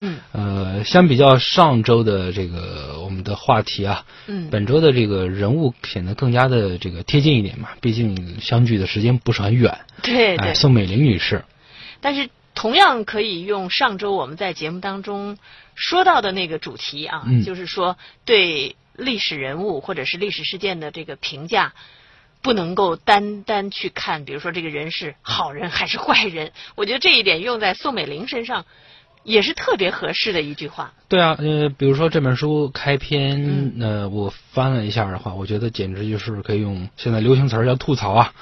嗯，呃，相比较上周的这个我们的话题啊，嗯，本周的这个人物显得更加的这个贴近一点嘛，毕竟相距的时间不是很远。对对。哎，宋美龄女士。但是同样可以用上周我们在节目当中说到的那个主题啊，嗯就是说对历史人物或者是历史事件的这个评价。不能够单单去看，比如说这个人是好人还是坏人，我觉得这一点用在宋美龄身上也是特别合适的一句话。对啊，呃，比如说这本书开篇，嗯。呃，我翻了一下的话，我觉得简直就是可以用现在流行词儿叫吐槽啊，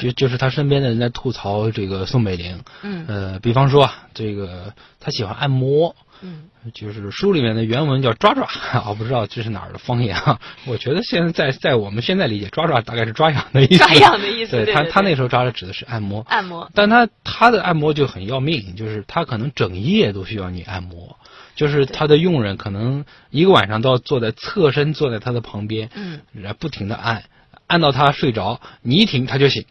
就就是他身边的人在吐槽这个宋美龄，嗯。呃，比方说啊，这个他喜欢按摩，嗯，就是书里面的原文叫抓抓，我不知道这是哪儿的方言啊。我觉得现在在在我们现在理解，抓抓大概是抓痒的意思。抓痒的意思，对他他那时候抓的指的是按摩，按摩，但他他的按摩就很要命，就是他可能整夜都需要你按摩，就是他的佣人可能一个晚上都要坐在侧身坐在他的旁边，嗯，然后不停的按，按到他睡着，你一停他就醒，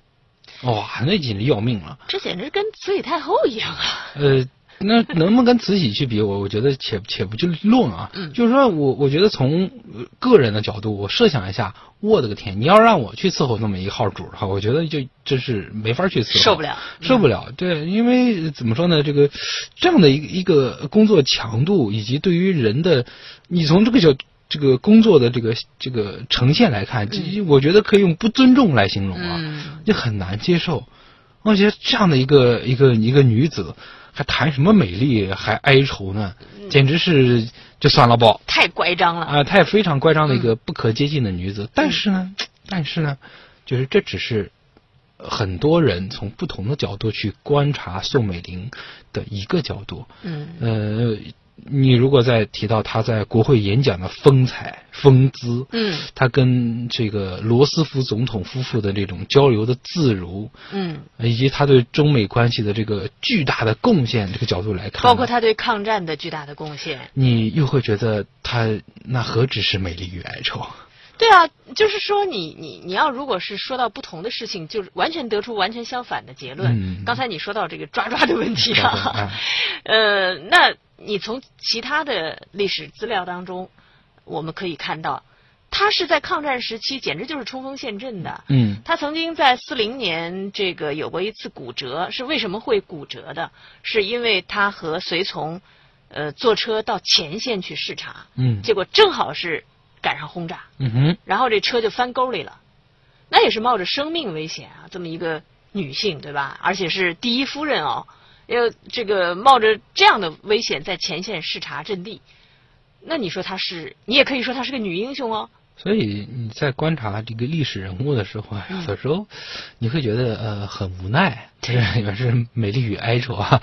哇，那简直要命了。这简直跟慈禧太后一样啊！呃，那能不能跟慈禧去比？我我觉得且且不去论啊，嗯就是说我我觉得从呃个人的角度，我设想一下，我的个天，你要让我去伺候那么一个号主的话，我觉得就真是没法去伺候，受不了受不了。对，因为怎么说呢，这个这样的一个一个工作强度，以及对于人的，你从这个角。这个工作的这个这个呈现来看，这我觉得可以用不尊重来形容啊，嗯就很难接受。我觉得这样的一个一个一个女子，还谈什么美丽，还哀愁呢？简直是就算了吧太乖张了。啊！她也非常乖张的一个不可接近的女子。但是呢，但是呢，就是这只是很多人从不同的角度去观察宋美龄的一个角度。嗯呃，你如果再提到他在国会演讲的风采、风姿，嗯他跟这个罗斯福总统夫妇的这种交流的自如，嗯，以及他对中美关系的这个巨大的贡献这个角度来看，包括他对抗战的巨大的贡献。你又会觉得他那何止是美丽与哀愁？对啊，就是说你你你要如果是说到不同的事情，就是完全得出完全相反的结论。嗯刚才你说到这个抓抓的问题啊哎，呃，那你从其他的历史资料当中，我们可以看到，他是在抗战时期简直就是冲锋陷阵的。嗯他曾经在四零年这个有过一次骨折，是为什么会骨折的？是因为他和随从，呃，坐车到前线去视察，嗯结果正好是赶上轰炸，嗯哼然后这车就翻沟里了，那也是冒着生命危险啊，这么一个女性对吧？而且是第一夫人哦，要这个冒着这样的危险在前线视察阵地，那你说她是，你也可以说她是个女英雄哦。所以你在观察这个历史人物的时候啊，有的时候你会觉得呃很无奈，这 也是美丽与哀愁啊。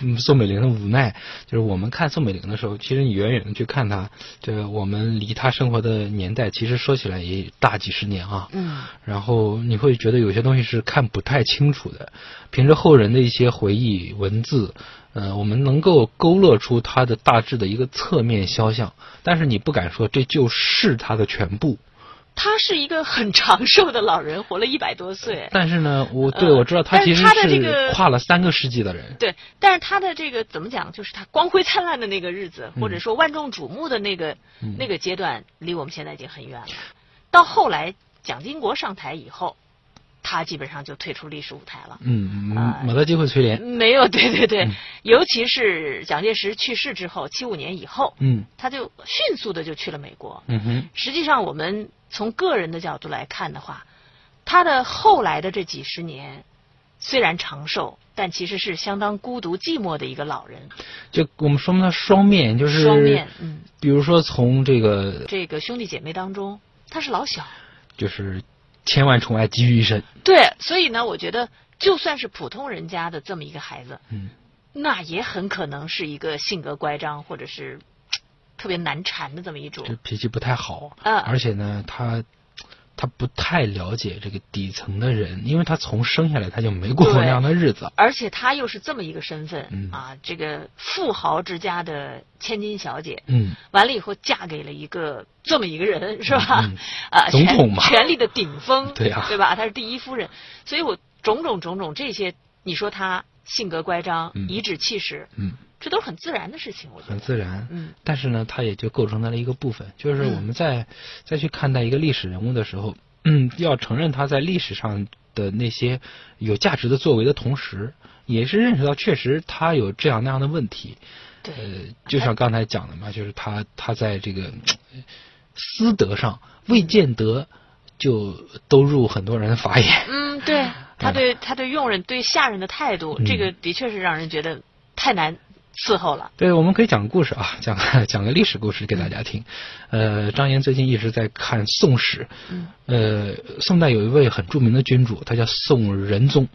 嗯 宋美龄的无奈，就是我们看宋美龄的时候，其实你远远的去看她，这个我们离她生活的年代，其实说起来也大几十年啊。嗯然后你会觉得有些东西是看不太清楚的，凭着后人的一些回忆文字，呃，我们能够勾勒出他的大致的一个侧面肖像，但是你不敢说这就是他的全部。他是一个很长寿的老人，活了一百多岁。但是呢，我对呃我知道他其实但是个跨了三个世纪的人。对，但是他的这个怎么讲，就是他光辉灿烂的那个日子，嗯或者说万众瞩目的那个、嗯那个阶段，离我们现在已经很远了。到后来蒋经国上台以后，他基本上就退出历史舞台了。嗯，啊没得机会催连。没有，对对对，嗯尤其是蒋介石去世之后，七五年以后，嗯他就迅速的就去了美国。嗯哼，实际上，我们从个人的角度来看的话，他的后来的这几十年虽然长寿，但其实是相当孤独寂寞的一个老人。就我们说明他双面，就是双面，嗯，比如说从这个这个兄弟姐妹当中，他是老小。就是千万宠爱集于一身。对，所以呢，我觉得就算是普通人家的这么一个孩子，嗯那也很可能是一个性格乖张或者是特别难缠的这么一种就。脾气不太好，嗯而且呢，他他不太了解这个底层的人，因为他从生下来他就没过过对那样的日子。而且他又是这么一个身份、嗯。啊，这个富豪之家的千金小姐，嗯，完了以后嫁给了一个这么一个人，是吧？嗯啊，总统嘛。权力的顶峰，对呀对吧？她是第一夫人，所以我种种种种这些，你说她性格乖张，嗯。颐指气使，嗯，这都是很自然的事情，我觉得很自然。嗯但是呢，它也就构成它的一个部分，就是我们在再去看待一个历史人物的时候，嗯，要承认他在历史上的那些有价值的作为的同时，也是认识到确实他有这样那样的问题。对，呃，就像刚才讲的嘛，就是他他在这个呃私德上未见得就都入很多人的法眼。嗯，对他对他对佣人对下人的态度，嗯这个的确是让人觉得太难伺候了。对，我们可以讲个故事啊，讲个 讲个历史故事给大家听。呃，张岩最近一直在看宋史。嗯呃，宋代有一位很著名的君主，他叫宋仁宗，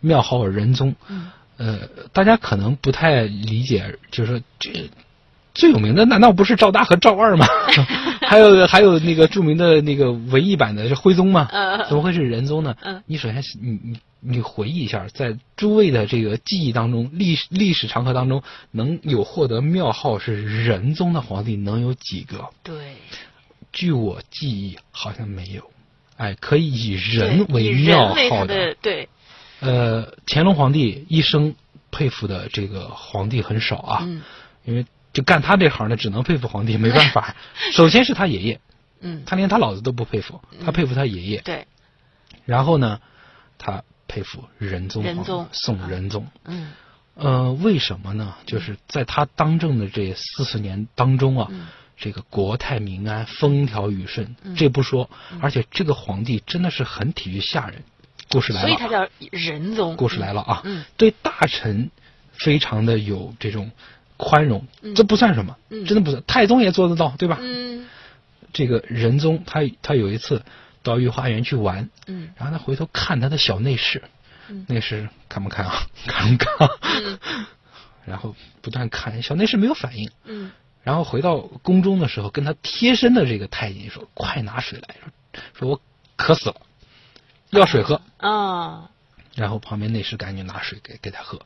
庙号仁宗。嗯呃，大家可能不太理解，就是说这最有名的难道不是赵大和赵二吗？还有还有那个著名的那个文艺版的是徽宗吗？呃怎么会是仁宗呢？嗯你首先你你你回忆一下，在诸位的这个记忆当中，历史历史长河当中，能有获得庙号是仁宗的皇帝能有几个？对，据我记忆，好像没有。哎，可以以人为庙号的对，呃，乾隆皇帝一生佩服的这个皇帝很少啊，嗯因为就干他这行的，只能佩服皇帝，没办法。首先是他爷爷，嗯，他连他老子都不佩服，他佩服他爷爷。对，然后呢，他佩服仁宗皇帝仁宗宋仁宗。嗯呃，为什么呢？就是在他当政的这四十年当中啊，嗯这个国泰民安、风调雨顺，嗯这不说，而且这个皇帝真的是很体恤下人。故事来了，所以他叫仁宗。故事来了啊！嗯对大臣非常的有这种宽容，嗯这不算什么，嗯真的不算。太宗也做得到，对吧？嗯这个仁宗他他有一次到御花园去玩，嗯然后他回头看他的小内侍，嗯内侍看不看啊？看不看？嗯 然后不断看，小内侍没有反应。嗯然后回到宫中的时候，跟他贴身的这个太监说：“快拿水来！”说：“说我渴死了，要水喝。啊然后旁边内侍赶紧拿水给给他喝，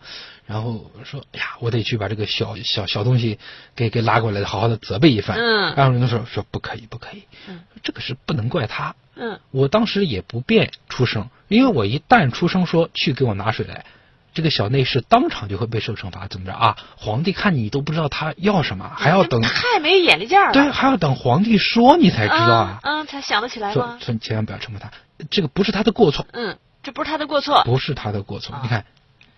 然后说：“哎呀，我得去把这个小小小东西给给拉过来，好好的责备一番。”嗯然后人家说：“说不可以，不可以，嗯这个是不能怪他。嗯我当时也不便出声，因为我一旦出声说去给我拿水来，这个小内侍当场就会被受惩罚。怎么着啊？皇帝看你都不知道他要什么，还要等，太没眼力见儿了。对，还要等皇帝说你才知道啊。嗯，嗯才想得起来说吗？说你千万不要惩罚他，这个不是他的过错，嗯，这不是他的过错。不是他的过错。啊你看，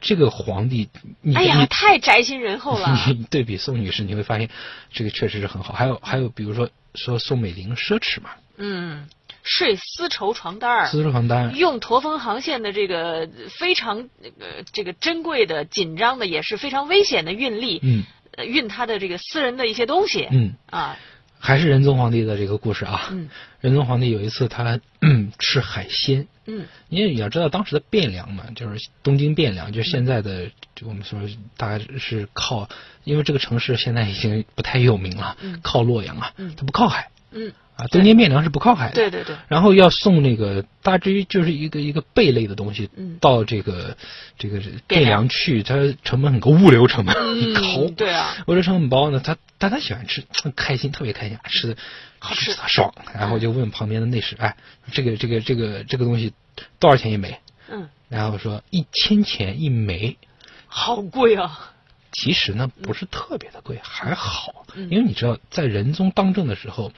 这个皇帝，你哎呀，太宅心仁厚了。你对比宋女士，你会发现这个确实是很好。还有还有，比如说说宋美龄奢侈嘛，嗯，睡丝绸床单儿，丝绸床单，用驼峰航线的这个非常呃这个珍贵的、紧张的，也是非常危险的运力，嗯呃运他的这个私人的一些东西。嗯，啊，还是仁宗皇帝的这个故事啊。嗯。仁宗皇帝有一次他嗯 吃海鲜，嗯。因为你要知道当时的汴梁嘛，就是东京汴梁，就是现在的就我们说大概是靠，因为这个城市现在已经不太有名了，嗯。靠洛阳啊，嗯。它不靠海。嗯，啊，东京汴梁是不靠海的。对对对，然后要送那个大致于就是一个一个贝类的东西嗯到这个这个汴汴梁梁去，它成本很高，物流成本很高。嗯，对啊，物流成本高呢，他但他喜欢吃，开心，特别开心，吃的好吃爽。然后就问旁边的内侍，哎，这个这个这个这个东西多少钱一枚？嗯，然后说一千钱一枚。好贵啊。其实呢不是特别的贵，还好，嗯因为你知道在仁宗当政的时候，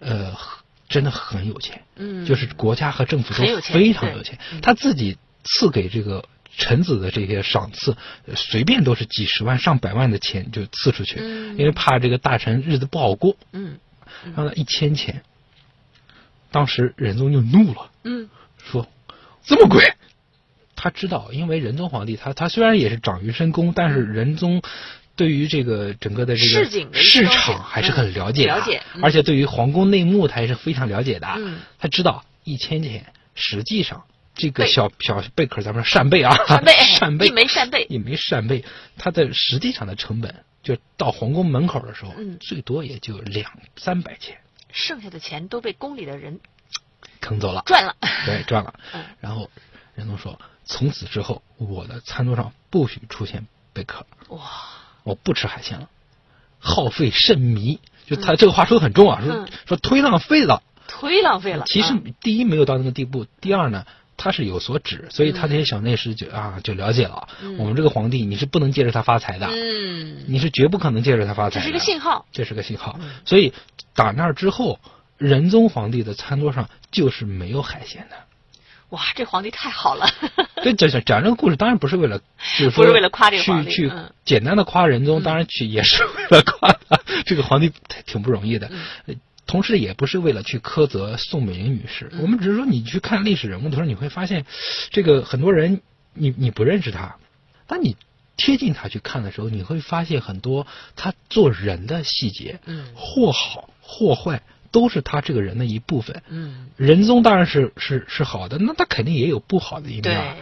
呃，真的很有钱。嗯，就是国家和政府都很有钱非常有钱嗯，他自己赐给这个臣子的这些赏赐，呃随便都是几十万、上百万的钱就赐出去，嗯因为怕这个大臣日子不好过，嗯让他一千钱。当时仁宗就怒了，嗯说这么贵。他知道，因为仁宗皇帝他他虽然也是长于深宫，但是仁宗对于这个整个的这个市井的市场还是很了解的，嗯了解嗯而且对于皇宫内幕他也是非常了解的。嗯他知道一千钱，实际上这个小小贝壳，咱们说扇贝啊，扇贝 扇贝一枚扇贝一枚扇贝，它的实际上的成本，就到皇宫门口的时候，嗯最多也就两三百钱，剩下的钱都被宫里的人坑走了，赚了。对，赚了。嗯然后仁宗说，从此之后，我的餐桌上不许出现贝壳，哇，我不吃海鲜了，耗费甚迷。就他这个话说的很重啊，说嗯说忒浪费了。忒浪费了。其实嗯第一没有到那个地步，第二呢，他是有所指，所以他这些小内侍就啊就了解了，嗯我们这个皇帝你是不能借着他发财的，嗯，你是绝不可能借着他发财的，这是个信号。这是个信号。嗯所以打那儿之后，仁宗皇帝的餐桌上就是没有海鲜的。哇，这皇帝太好了。对，讲讲讲这个故事，当然不是为了，就是说不是为了夸这个皇帝去去嗯简单的夸仁宗，当然去也是为了夸他这个皇帝挺不容易的。同时，也不是为了去苛责宋美龄女士，嗯我们只是说，你去看历史人物的时候，你会发现，这个很多人你你不认识他，当你贴近他去看的时候，你会发现很多他做人的细节，嗯或好或坏，都是他这个人的一部分。嗯，仁宗当然是是是好的，那他肯定也有不好的一面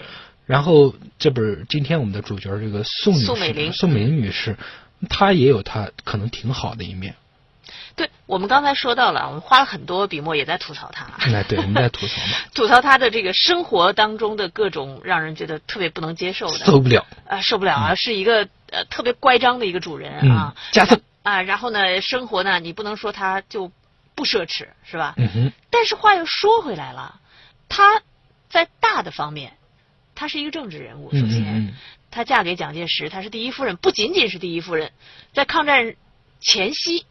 然后这不是今天我们的主角这个宋女士，宋美龄。宋美龄女士，她也有她可能挺好的一面。对，我们刚才说到了，我们花了很多笔墨也在吐槽他，哎，对，我们在 吐槽嘛，吐槽他的这个生活当中的各种让人觉得特别不能接受的，受不了。啊，受不了啊，是一个呃特别乖张的一个主人嗯啊，加赠。啊，然后呢，生活呢，你不能说他就不奢侈，是吧？嗯哼，但是话又说回来了，她在大的方面，她是一个政治人物。首嗯先，嗯嗯，她嫁给蒋介石，她是第一夫人，不仅仅是第一夫人，在抗战前夕，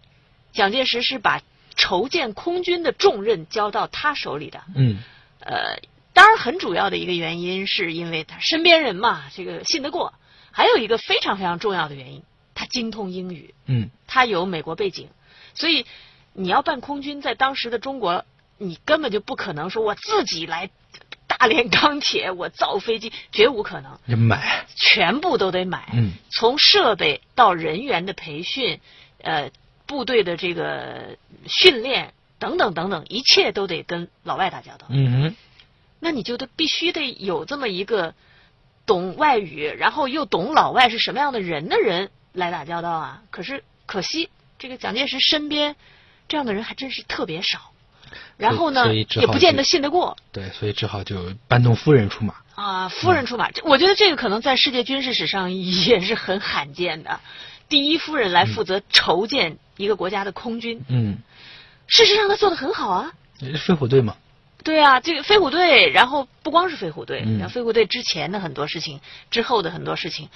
蒋介石是把筹建空军的重任交到她手里的。嗯呃，当然，很主要的一个原因是因为她身边人嘛，这个信得过。还有一个非常非常重要的原因，他精通英语，嗯他有美国背景，所以你要办空军，在当时的中国，你根本就不可能说我自己来大炼钢铁，我造飞机，绝无可能，你买。全部都得买。嗯从设备到人员的培训，呃，部队的这个训练等等等等，一切都得跟老外打交道。嗯哼，那你就得必须得有这么一个懂外语，然后又懂老外是什么样的人的人来打交道啊。可是可惜，这个蒋介石身边这样的人还真是特别少。然后呢，也不见得信得过对，所以只好就搬动夫人出马。啊。夫人出马，这我觉得这个可能在世界军事史上也是很罕见的。第一夫人来负责筹建一个国家的空军，嗯，事实上她做的很好啊。飞虎队嘛。对啊，这个飞虎队，然后不光是飞虎队，嗯然后飞虎队之前的很多事情，之后的很多事情，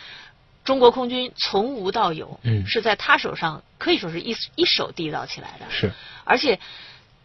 中国空军从无到有，嗯是在他手上可以说是一一手缔造起来的。是。而且，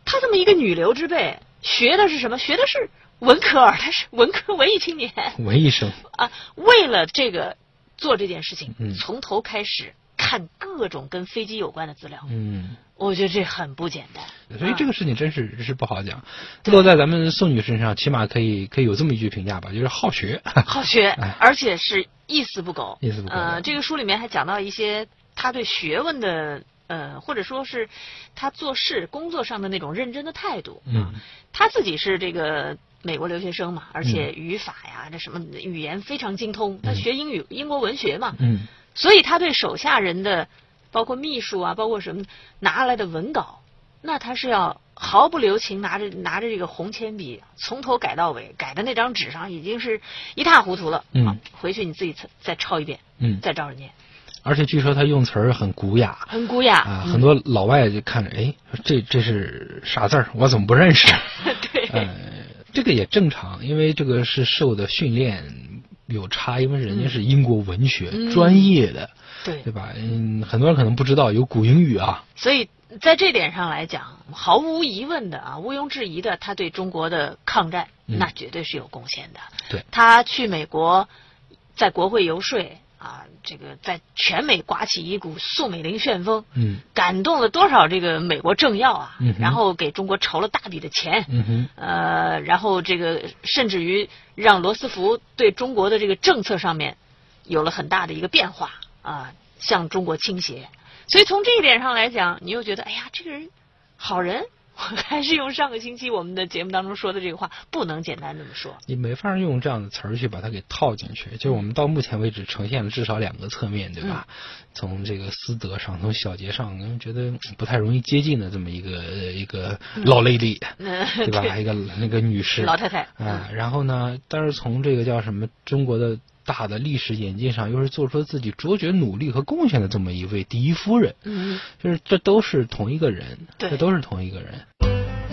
他这么一个女流之辈，学的是什么？学的是文科儿，他是文科文艺青年文艺生。啊。为了这个做这件事情，嗯从头开始看各种跟飞机有关的资料，嗯。我觉得这很不简单。所以这个个事情真是真是不好讲，落在咱们宋女士身上，起码可以可以有这么一句评价吧，就是好学。好学 哎，而且是一丝不苟。一丝不苟呃，这个书里面还讲到一些他对学问的呃，或者说是他做事工作上的那种认真的态度。嗯他自己是这个美国留学生嘛，而且语法呀，这什么语言非常精通。他学英语、英国文学嘛，嗯所以他对手下人的，包括秘书啊，包括什么拿来的文稿，那他是要毫不留情，拿着拿着这个红铅笔，从头改到尾，改的那张纸上已经是一塌糊涂了。嗯啊，回去你自己再再抄一遍，嗯，再照着念，而且据说他用词儿很古雅。很古雅。啊，嗯很多老外就看着，哎，这这是啥字儿？我怎么不认识？对，呃，这个也正常，因为这个是受的训练有差，因为人家是英国文学、嗯专业的，对对吧？嗯，很多人可能不知道有古英语啊。所以在这点上来讲，毫无疑问的啊，毋庸置疑的，他对中国的抗战、嗯那绝对是有贡献的。对他去美国，在国会游说啊，这个在全美刮起一股宋美龄旋风，嗯感动了多少这个美国政要啊，嗯然后给中国筹了大笔的钱。呃，然后这个甚至于让罗斯福对中国的这个政策上面有了很大的一个变化啊，向中国倾斜。所以从这一点上来讲，你又觉得，哎呀，这个人好人。还是用上个星期我们的节目当中说的这个话，不能简单这么说。你没法用这样的词儿去把它给套进去。就是我们到目前为止呈现了至少两个侧面，对吧？嗯从这个私德上，从小节上，嗯觉得不太容易接近的这么一个呃一个老 lady，、嗯，对吧？一个那个女士，老太太啊、然后呢，但是从这个叫什么中国的大的历史演进上，又是做出自己卓绝努力和贡献的这么一位第一夫人，嗯，就是这都是同一个人，对这都是同一个人。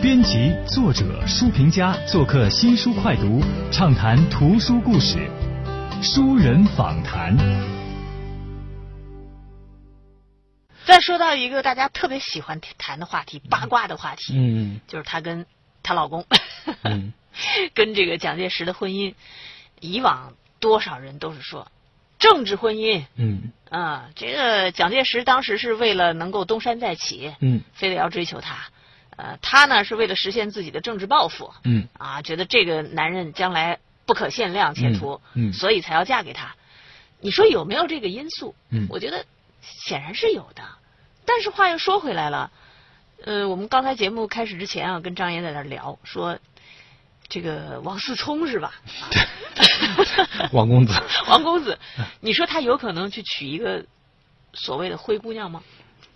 编辑、作者、书评家做客新书快读，畅谈图书故事。书人访谈。再说到一个大家特别喜欢谈的话题，八卦的话题，嗯就是她跟她老公，嗯 跟这个蒋介石的婚姻。以往多少人都是说政治婚姻嗯啊，这个蒋介石当时是为了能够东山再起，嗯非得要追求她。呃，她呢是为了实现自己的政治抱负，嗯啊，觉得这个男人将来不可限量前途，嗯嗯所以才要嫁给他。你说有没有这个因素？嗯我觉得显然是有的。但是话又说回来了，呃，我们刚才节目开始之前啊，跟张岩在那儿聊说，这个王思聪是吧？王公子，王公子，你说他有可能去娶一个所谓的灰姑娘吗？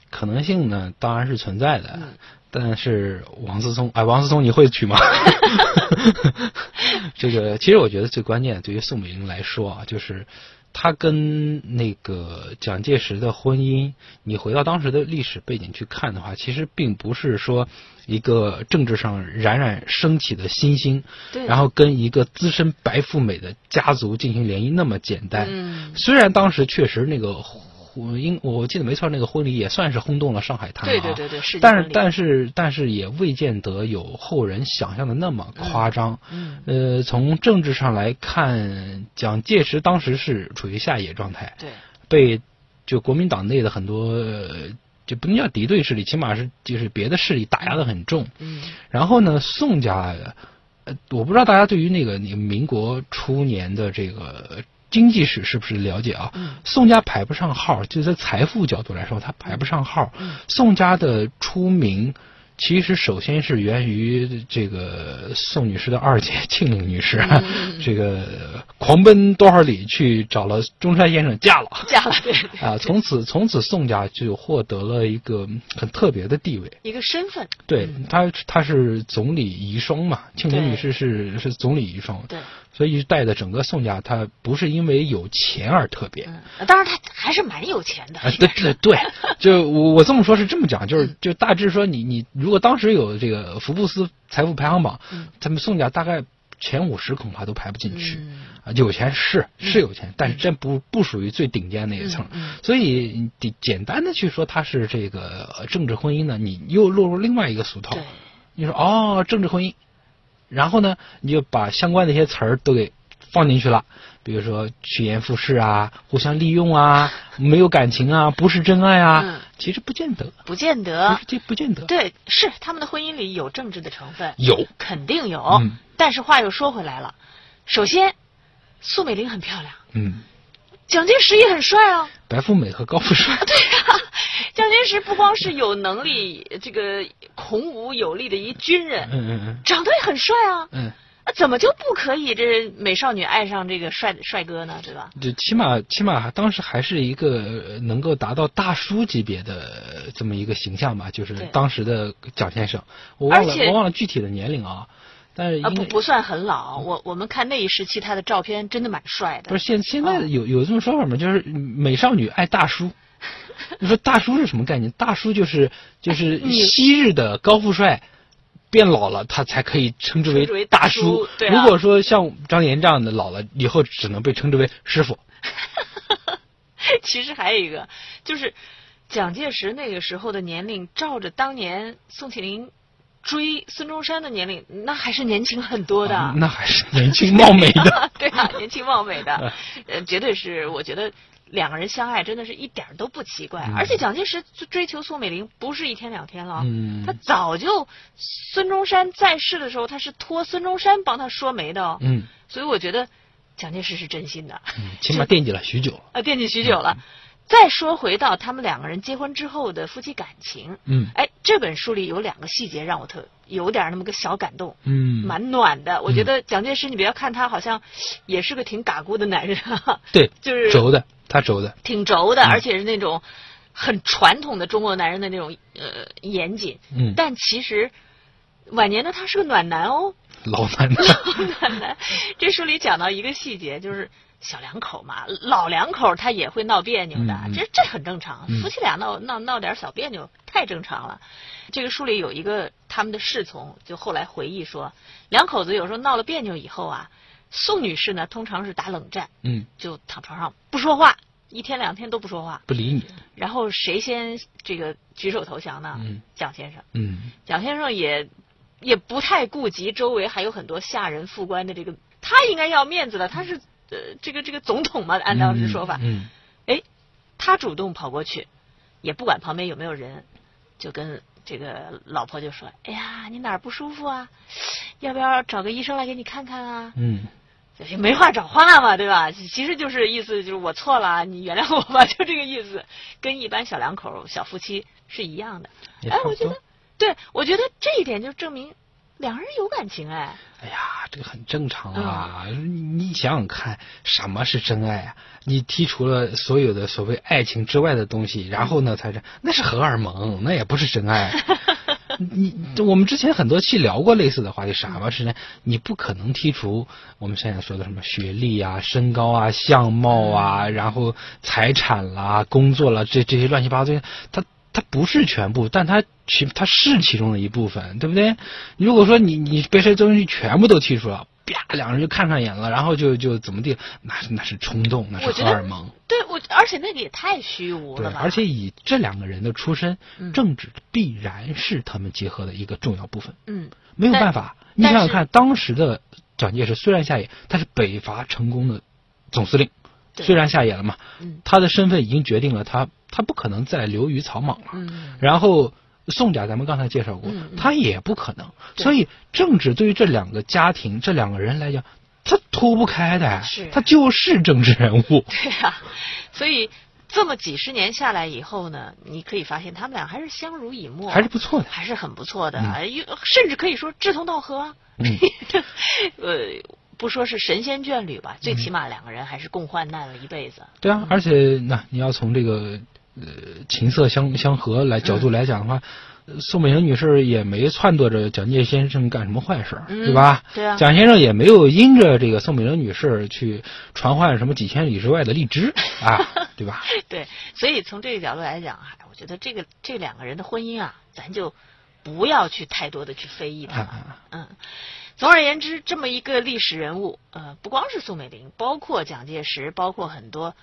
可能性呢当然是存在的，嗯但是王思聪，哎，王思聪你会娶吗？这个其实我觉得最关键，对于宋美龄来说啊，就是她跟那个蒋介石的婚姻，你回到当时的历史背景去看的话，其实并不是说一个政治上冉冉升起的新星，然后跟一个资深白富美的家族进行联姻那么简单。嗯虽然当时确实那个婚应我记得没错，那个婚礼也算是轰动了上海滩、啊。对对对对是但是但是但是也未见得有后人想象的那么夸张。嗯呃，从政治上来看，蒋介石当时是处于下野状态，对，被就国民党内的很多。呃就不能叫敌对势力，起码是就是别的势力打压的很重。嗯然后呢，宋家，呃，我不知道大家对于那个那个民国初年的这个经济史是不是了解啊？嗯宋家排不上号，就在财富角度来说，他排不上号。嗯宋家的出名，其实首先是源于这个宋女士的二姐 庆龄女士，嗯这个狂奔多少里去找了中山先生嫁了。嫁了，对对 啊，从此从此宋家就获得了一个很特别的地位。一个身份，对他，他是总理遗孀嘛，庆龄女士是是总理遗孀，对，所以带的整个宋家，他不是因为有钱而特别。嗯，当然他还是蛮有钱的，啊，对对对，就我我这么说，是这么讲，就是就大致说你，你如果当时有这个福布斯财富排行榜，嗯。他们宋家大概前五十恐怕都排不进去。有钱是是有钱，但是这不不属于最顶尖那一层。所以你简单的去说他是这个呃政治婚姻呢，你又落入另外一个俗套。你说哦，政治婚姻，然后呢，你就把相关的一些词儿都给放进去了，比如说趋炎附势啊，互相利用啊，没有感情啊，不是真爱啊，嗯。其实不见得，不见得。是，这不见得。对，是他们的婚姻里有政治的成分，有。肯定有。嗯。但是话又说回来了，首先，苏美龄很漂亮，嗯，蒋介石也很帅啊。白富美和高富帅，对啊，蒋介石不光是有能力，这个孔武有力的一军人，嗯嗯嗯。长得也很帅啊。嗯。啊怎么就不可以这美少女爱上这个帅帅哥呢？对吧？就起码起码当时还是一个呃能够达到大叔级别的这么一个形象吧，就是当时的蒋先生，我忘了我忘了具体的年龄啊，但是啊，不不算很老。我我们看那一时期他的照片，真的蛮帅的。不是现现在哦有有这种说法吗？就是美少女爱大叔。你说大叔是什么概念？大叔就是就是 昔日的高富帅。变老了，他才可以称之为为大叔叔。对啊如果说像张岩这样的老了，以后只能被称之为师傅。其实还有一个，就是蒋介石那个时候的年龄，照着当年宋庆龄追孙中山的年龄，那还是年轻很多的。啊那还是年轻貌美的。对啊，年轻貌美的，呃，绝对是，我觉得两个人相爱真的是一点儿都不奇怪。嗯而且蒋介石追求宋美龄不是一天两天了，嗯他早就孙中山在世的时候，他是托孙中山帮他说媒的，嗯，所以我觉得蒋介石是真心的，起码惦记了许久。了，啊，惦记许久了。再说回到他们两个人结婚之后的夫妻感情，嗯哎，这本书里有两个细节让我特有点那么个小感动，嗯，蛮暖的。我觉得蒋介石，你不要看他好像也是个挺嘎咕的男人，对，就是轴的，他轴的。挺轴的，嗯而且是那种很传统的中国男人的那种呃严谨。嗯，但其实晚年的他是个暖男哦，老暖男 老。暖男。这书里讲到一个细节，就是小两口嘛，老两口他也会闹别扭的，这这很正常。嗯夫妻俩闹闹闹点小别扭，太正常了。这个书里有一个他们的侍从，就后来回忆说，两口子有时候闹了别扭以后啊，宋女士呢通常是打冷战，嗯，就躺床上不说话，一天两天都不说话。不理你，然后谁先这个举手投降呢？嗯蒋先生。嗯蒋先生也也不太顾及周围还有很多下人副官的这个，他应该要面子的，他是呃这个这个总统嘛，按当时说法，嗯哎，他主动跑过去，也不管旁边有没有人，就跟这个老婆就说：“哎呀，你哪儿不舒服啊？要不要找个医生来给你看看啊？”嗯就是没话找话嘛，对吧？其实就是意思就是我错了，你原谅我吧，就这个意思，跟一般小两口、小夫妻是一样的。哎我觉得，对，我觉得这一点就证明两人有感情哎。哎呀，这个很正常啊！你想想看，什么是真爱啊？你剔除了所有的所谓爱情之外的东西，然后呢，才是那是荷尔蒙，那也不是真爱。你我们之前很多期聊过类似的话题，什么是呢？你不可能剔除我们现在说的什么学历啊、身高啊、相貌啊，然后财产啦、工作啦，这这些乱七八糟的，它它不是全部，但它其它是其中的一部分，对不对？如果说你你被这些东西全部都剔除了，啪，两个人就看上眼了，然后就就怎么地，那是那是冲动，那是荷尔蒙。对我，而且那个也太虚无了，吧？而且以这两个人的出身，嗯政治必然是他们结合的一个重要部分，嗯，没有办法。你想想看，当时的蒋介石虽然下野，他是北伐成功的总司令，对虽然下野了嘛，嗯他的身份已经决定了他他不可能再流于草莽了。嗯然后宋家咱们刚才介绍过他也不可能。所以政治对于这两个家庭、这两个人来讲，他脱不开的，他就是政治人物。对呀、所以这么几十年下来以后呢，你可以发现他们俩还是相濡以沫，还是不错的。还是很不错的，甚至可以说志同道合啊。嗯 呃，不说是神仙眷侣吧，最起码两个人还是共患难了一辈子。对啊，而且那你要从这个呃琴瑟相相和来角度来讲的话，呃宋美龄女士也没撺掇着蒋介先生干什么坏事，嗯对吧？对啊蒋先生也没有因着这个宋美龄女士去传唤什么几千里之外的荔枝啊，对吧？对，所以从这个角度来讲，哎，我觉得这个这两个人的婚姻啊，咱就不要去太多的去非议它了。啊嗯，总而言之，这么一个历史人物，呃，不光是宋美龄，包括蒋介石，包括很多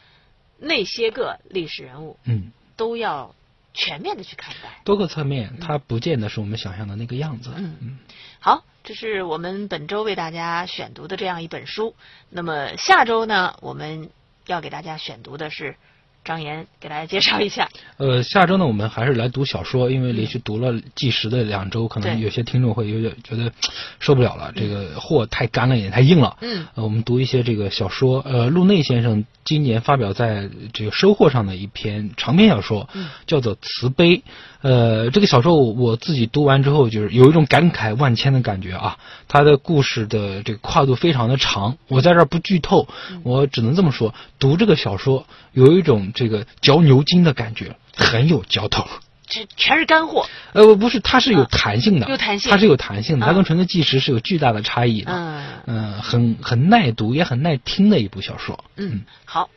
那些个历史人物，嗯，都要全面的去看待。多个侧面，它不见得是我们想象的那个样子。嗯嗯好，这是我们本周为大家选读的这样一本书。那么下周呢，我们要给大家选读的是张岩给大家介绍一下。呃，下周呢，我们还是来读小说，因为连续读了计时的两周，可能有些听众会有点觉得受不了了，这个货太干了，也太硬了。嗯呃，我们读一些这个小说。呃，陆内先生今年发表在这个收获上的一篇长篇小说，嗯叫做《慈悲》。呃，这个小说我我自己读完之后，就是有一种感慨万千的感觉啊。它的故事的这个跨度非常的长，我在这儿不剧透，我只能这么说：读这个小说有一种这个嚼牛筋的感觉，很有嚼头。这全是干货。呃，不是，它是有弹性的，有弹性它是有弹性的，它嗯跟纯粹纪实是有巨大的差异的。嗯嗯，很很耐读，也很耐听的一部小说。嗯，好。